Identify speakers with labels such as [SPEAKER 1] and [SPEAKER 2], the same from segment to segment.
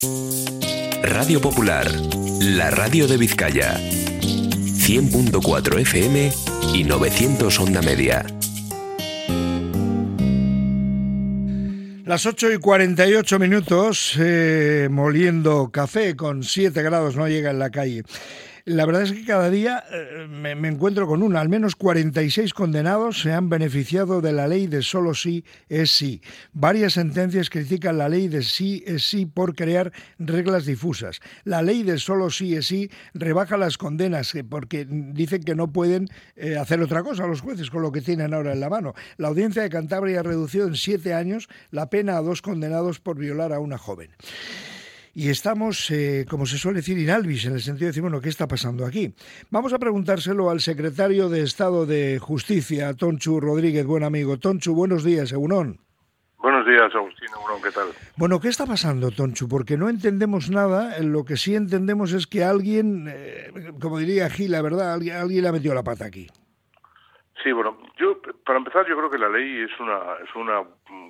[SPEAKER 1] Radio Popular, la radio de Vizcaya. 100.4 FM y 900 onda media.
[SPEAKER 2] Las 8 y 48 minutos, eh, moliendo café con 7 grados, no llega en la calle. La verdad es que cada día eh, me, encuentro con una. Al menos 46 condenados se han beneficiado de la ley de solo sí es sí. Varias sentencias critican la ley de sí es sí por crear reglas difusas. La ley de solo sí es sí rebaja las condenas eh, porque dicen que no pueden eh, hacer otra cosa los jueces con lo que tienen ahora en la mano. La audiencia de Cantabria ha reducido en siete años la pena a dos condenados por violar a una joven. Y estamos, eh, como se suele decir, inalvis, en el sentido de decir, bueno, ¿qué está pasando aquí? Vamos a preguntárselo al secretario de Estado de Justicia, Tonchu Rodríguez, buen amigo. Tonchu, buenos días, Eunón.
[SPEAKER 3] Buenos días, Agustín Eunón, ¿qué tal?
[SPEAKER 2] Bueno, ¿qué está pasando, Tonchu? Porque no entendemos nada, lo que sí entendemos es que alguien, eh, como diría Gil, la verdad, alguien, alguien le ha metido la pata aquí.
[SPEAKER 3] Sí, bueno, yo para empezar yo creo que la ley es una es una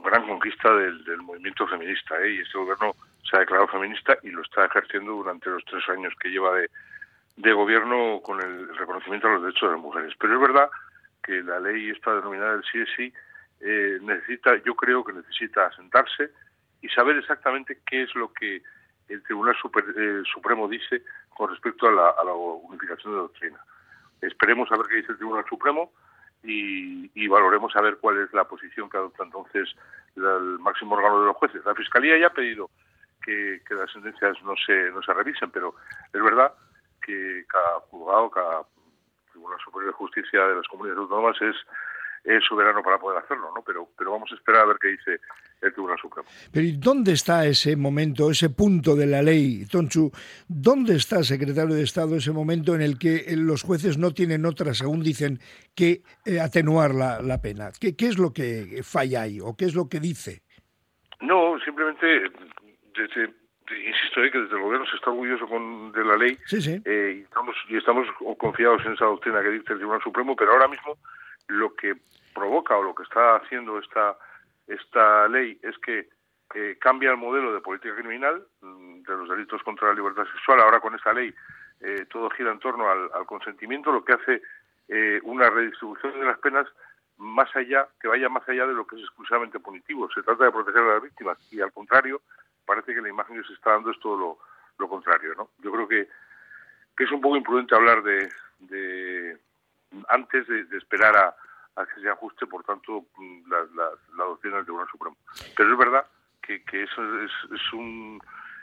[SPEAKER 3] gran conquista del, del movimiento feminista ¿eh? y este gobierno se ha declarado feminista y lo está ejerciendo durante los tres años que lleva de, de gobierno con el reconocimiento a los derechos de las mujeres. Pero es verdad que la ley esta denominada el sí es eh, necesita, yo creo que necesita asentarse y saber exactamente qué es lo que el Tribunal eh, Supremo dice con respecto a la, a la unificación de doctrina. Esperemos a ver qué dice el Tribunal Supremo y, y, valoremos a ver cuál es la posición que adopta entonces el máximo órgano de los jueces. La Fiscalía ya ha pedido que, las sentencias no se, no se revisen, pero es verdad que cada juzgado, cada Tribunal Superior de Justicia de las comunidades autónomas es, es soberano para poder hacerlo, ¿no? Pero, pero vamos a esperar a ver qué dice el Tribunal Supremo.
[SPEAKER 2] Pero ¿y dónde está ese momento, ese punto de la ley, Tonchu? ¿Dónde está, secretario de Estado, ese momento en el que los jueces no tienen otra, según dicen, que eh, atenuar la, la pena? ¿Qué, ¿Qué es lo que falla ahí o qué es lo que dice?
[SPEAKER 3] No, simplemente desde, insisto eh, que desde el gobierno se está orgulloso con, de la ley
[SPEAKER 2] eh,
[SPEAKER 3] y, estamos, y estamos confiados en esa doctrina que dicta el Tribunal Supremo, pero ahora mismo lo que provoca o lo que está haciendo esta, esta ley es que cambia el modelo de política criminal mm, de los delitos contra la libertad sexual. Ahora con esta ley eh, todo gira en torno al, al consentimiento, lo que hace eh, una redistribución de las penas más allá, que vaya más allá de lo que es exclusivamente punitivo. Se trata de proteger a las víctimas y al contrario, parece que la imagen que se está dando es todo lo, contrario, ¿no? Yo creo que, que es un poco imprudente hablar de, de antes de, esperar a, a, que se ajuste, por tanto, la, la, la doctrina del Tribunal Supremo. Pero es verdad que, que eso es, es, un,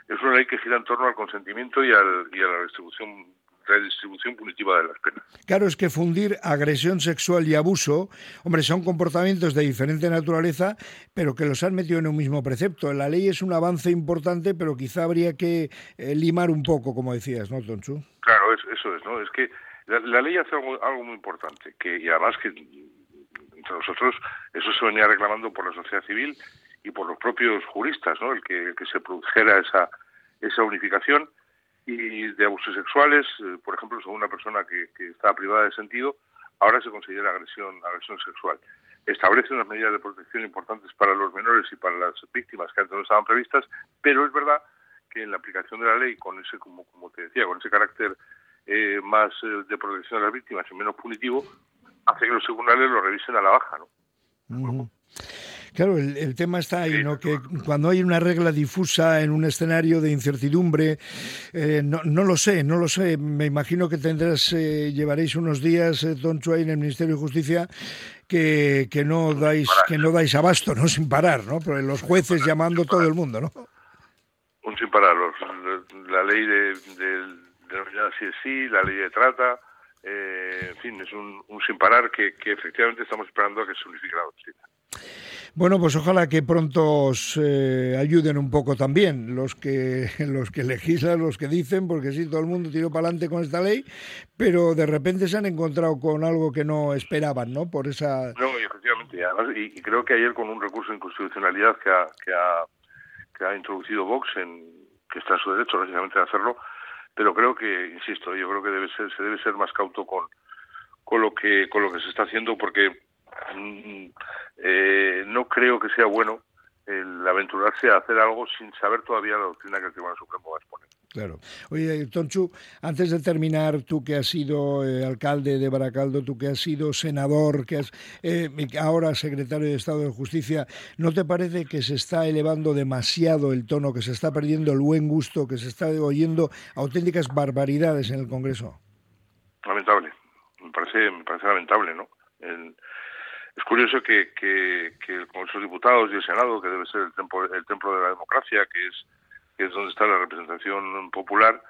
[SPEAKER 3] es una ley que gira en torno al consentimiento y, al, y a la distribución redistribución punitiva de las penas.
[SPEAKER 2] Claro, es que fundir agresión sexual y abuso, hombre, son comportamientos de diferente naturaleza, pero que los han metido en un mismo precepto. La ley es un avance importante, pero quizá habría que eh, limar un poco, como decías, ¿no, Tonchu?
[SPEAKER 3] Claro, eso, es, ¿no? Es que la, la ley hace algo, algo, muy importante, que y además que entre nosotros eso se venía reclamando por la sociedad civil y por los propios juristas, ¿no? El que, el que se produjera esa, esa unificación y de abusos sexuales, eh, por ejemplo, según una persona que, que está privada de sentido, ahora se considera agresión, agresión sexual. Establece unas medidas de protección importantes para los menores y para las víctimas que antes no estaban previstas, pero es verdad que en la aplicación de la ley, con ese, como, como te decía, con ese carácter eh, más eh, de protección de las víctimas y menos punitivo, hace que los tribunales lo revisen a la baja, ¿no?
[SPEAKER 2] Uh. Claro, el, el, tema está ahí, ¿no? Que cuando hay una regla difusa en un escenario de incertidumbre, eh, no, no, lo sé, no lo sé. Me imagino que tendrás, eh, llevaréis unos días, eh, Don Chuay, en el Ministerio de Justicia, que, que no dais, que no dais abasto, ¿no? Sin parar, ¿no? Pero los jueces llamando todo el mundo, ¿no?
[SPEAKER 3] Un sin parar. Los, la ley de, de, de sí, sí, la ley de trata, eh, en fin, es un, un sin parar que, que, efectivamente estamos esperando a que se unifique la doctrina.
[SPEAKER 2] Bueno, pues ojalá que pronto os eh, ayuden un poco también los que los que legislan, los que dicen, porque sí, todo el mundo tiró para adelante con esta ley, pero de repente se han encontrado con algo que no esperaban, ¿no? Por esa...
[SPEAKER 3] No, y efectivamente, y, además, y, creo que ayer con un recurso de inconstitucionalidad que ha, que ha, que ha introducido Vox, en, que está en su derecho, lógicamente, de hacerlo, pero creo que, insisto, yo creo que debe ser, se debe ser más cauto con, con lo que con lo que se está haciendo porque eh, no creo que sea bueno el aventurarse a hacer algo sin saber todavía la doctrina que el Tribunal Supremo va a exponer.
[SPEAKER 2] Claro. Oye, Tonchu, antes de terminar, tú que has sido eh, alcalde de Baracaldo, tú que has sido senador, que has eh, ahora secretario de Estado de Justicia, ¿no te parece que se está elevando demasiado el tono, que se está perdiendo el buen gusto, que se está oyendo auténticas barbaridades en el Congreso?
[SPEAKER 3] Lamentable. Me parece, me parece lamentable, ¿no? Es curioso que, que, el Congreso de Diputados y el Senado, que debe ser el templo, el templo de la democracia, que es que es donde está la representación popular,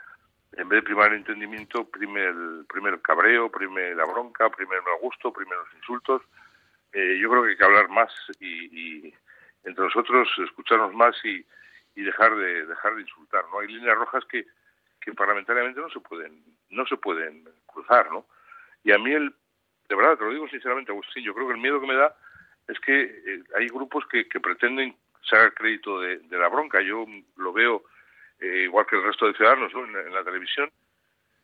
[SPEAKER 3] en vez de primar el entendimiento, prime el, prime cabreo, prime la bronca, prime el mal gusto, prime los insultos. Eh, yo creo que hay que hablar más y, entre nosotros escucharnos más y, dejar de dejar de insultar. No hay líneas rojas que, que parlamentariamente no se pueden no se pueden cruzar, ¿no? Y a mí el de verdad te lo digo sinceramente, Agustín, yo creo que el miedo que me da es que eh, hay grupos que, que pretenden sacar crédito de, la bronca. Yo lo veo eh, igual que el resto de ciudadanos en, la, televisión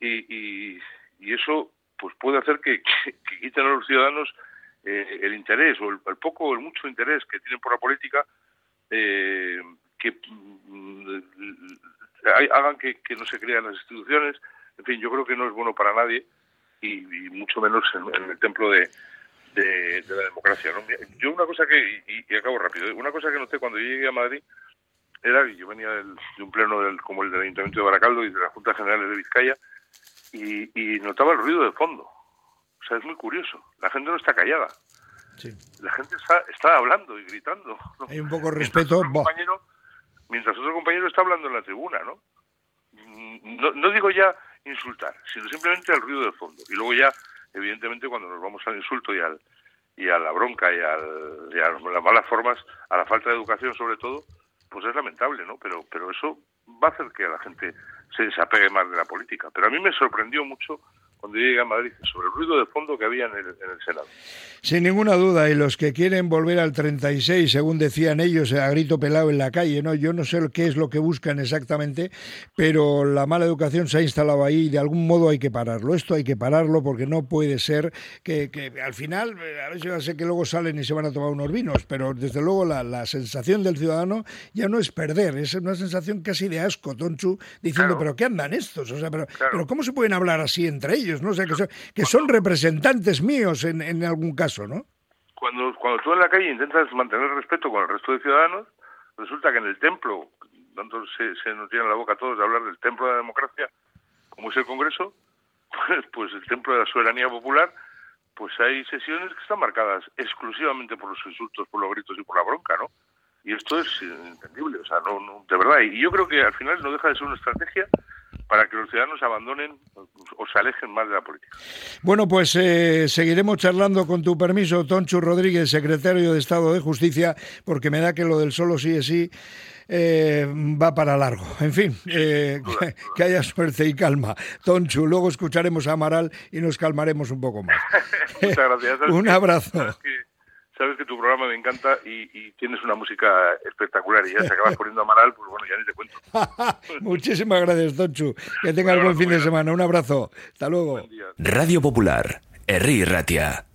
[SPEAKER 3] y, eso pues puede hacer que, quiten a los ciudadanos eh, el interés o el, poco o el mucho interés que tienen por la política eh, que mm, hagan que, no se crean las instituciones. En fin, yo creo que no es bueno para nadie y, mucho menos en el templo de, de, la democracia. ¿no? Yo una cosa que, y, acabo rápido, ¿eh? una cosa que noté cuando yo llegué a Madrid era que yo venía de un pleno del, como el del Ayuntamiento de Baracaldo y de la Junta General de Vizcaya y, notaba el ruido de fondo. O sea, es muy curioso. La gente no está callada. La gente está, está hablando y gritando.
[SPEAKER 2] Hay un poco de respeto.
[SPEAKER 3] Mientras otro, compañero, mientras otro compañero está hablando en la tribuna, ¿no? No, no digo ya insultar, sino simplemente el ruido de fondo. Y luego ya evidentemente cuando nos vamos al insulto y al y a la bronca y, al, a las malas formas, a la falta de educación sobre todo, pues es lamentable, ¿no? Pero pero eso va a hacer que la gente se desapegue más de la política. Pero a mí me sorprendió mucho cuando llegué a Madrid, sobre el ruido de fondo que había en el, Senado.
[SPEAKER 2] Sin ninguna duda, y los que quieren volver al 36, según decían ellos, a grito pelado en la calle, ¿no? Yo no sé qué es lo que buscan exactamente, pero la mala educación se ha instalado ahí y de algún modo hay que pararlo. Esto hay que pararlo porque no puede ser que, al final, a ver si va a ser que luego salen y se van a tomar unos vinos, pero desde luego la, sensación del ciudadano ya no es perder, es una sensación casi de asco, Tonchu, diciendo, pero ¿qué andan estos? O sea, pero, pero ¿cómo se pueden hablar así entre ellos? ¿No? sé, que son, representantes míos en, en algún caso, ¿no?
[SPEAKER 3] Cuando, cuando tú en la calle intentas mantener respeto con el resto de ciudadanos, resulta que en el templo, tanto se, nos tiene la boca a todos de hablar del templo de la democracia, como es el Congreso, pues, pues el templo de la soberanía popular, pues hay sesiones que están marcadas exclusivamente por los insultos, por los gritos y por la bronca, ¿no? Y esto es inentendible, o sea, no, no, de verdad. Y yo creo que al final no deja de ser una estrategia para que los ciudadanos abandonen o se alejen más de la política.
[SPEAKER 2] Bueno, pues eh, seguiremos charlando con tu permiso, Tonchu Rodríguez, secretario de Estado de Justicia, porque me da que lo del solo sí es sí eh, va para largo. En fin, eh, que, haya suerte y calma. Tonchu, luego escucharemos a Amaral y nos calmaremos un poco más.
[SPEAKER 3] Muchas gracias.
[SPEAKER 2] un abrazo
[SPEAKER 3] sabes que tu programa me encanta y, tienes una música espectacular y ya se acabas poniendo a Maral, pues bueno, ya ni te cuento.
[SPEAKER 2] Muchísimas gracias, Tonchu. Que tengas buen fin de semana. Un abrazo. Hasta luego.
[SPEAKER 1] Radio Popular, Erri Ratia.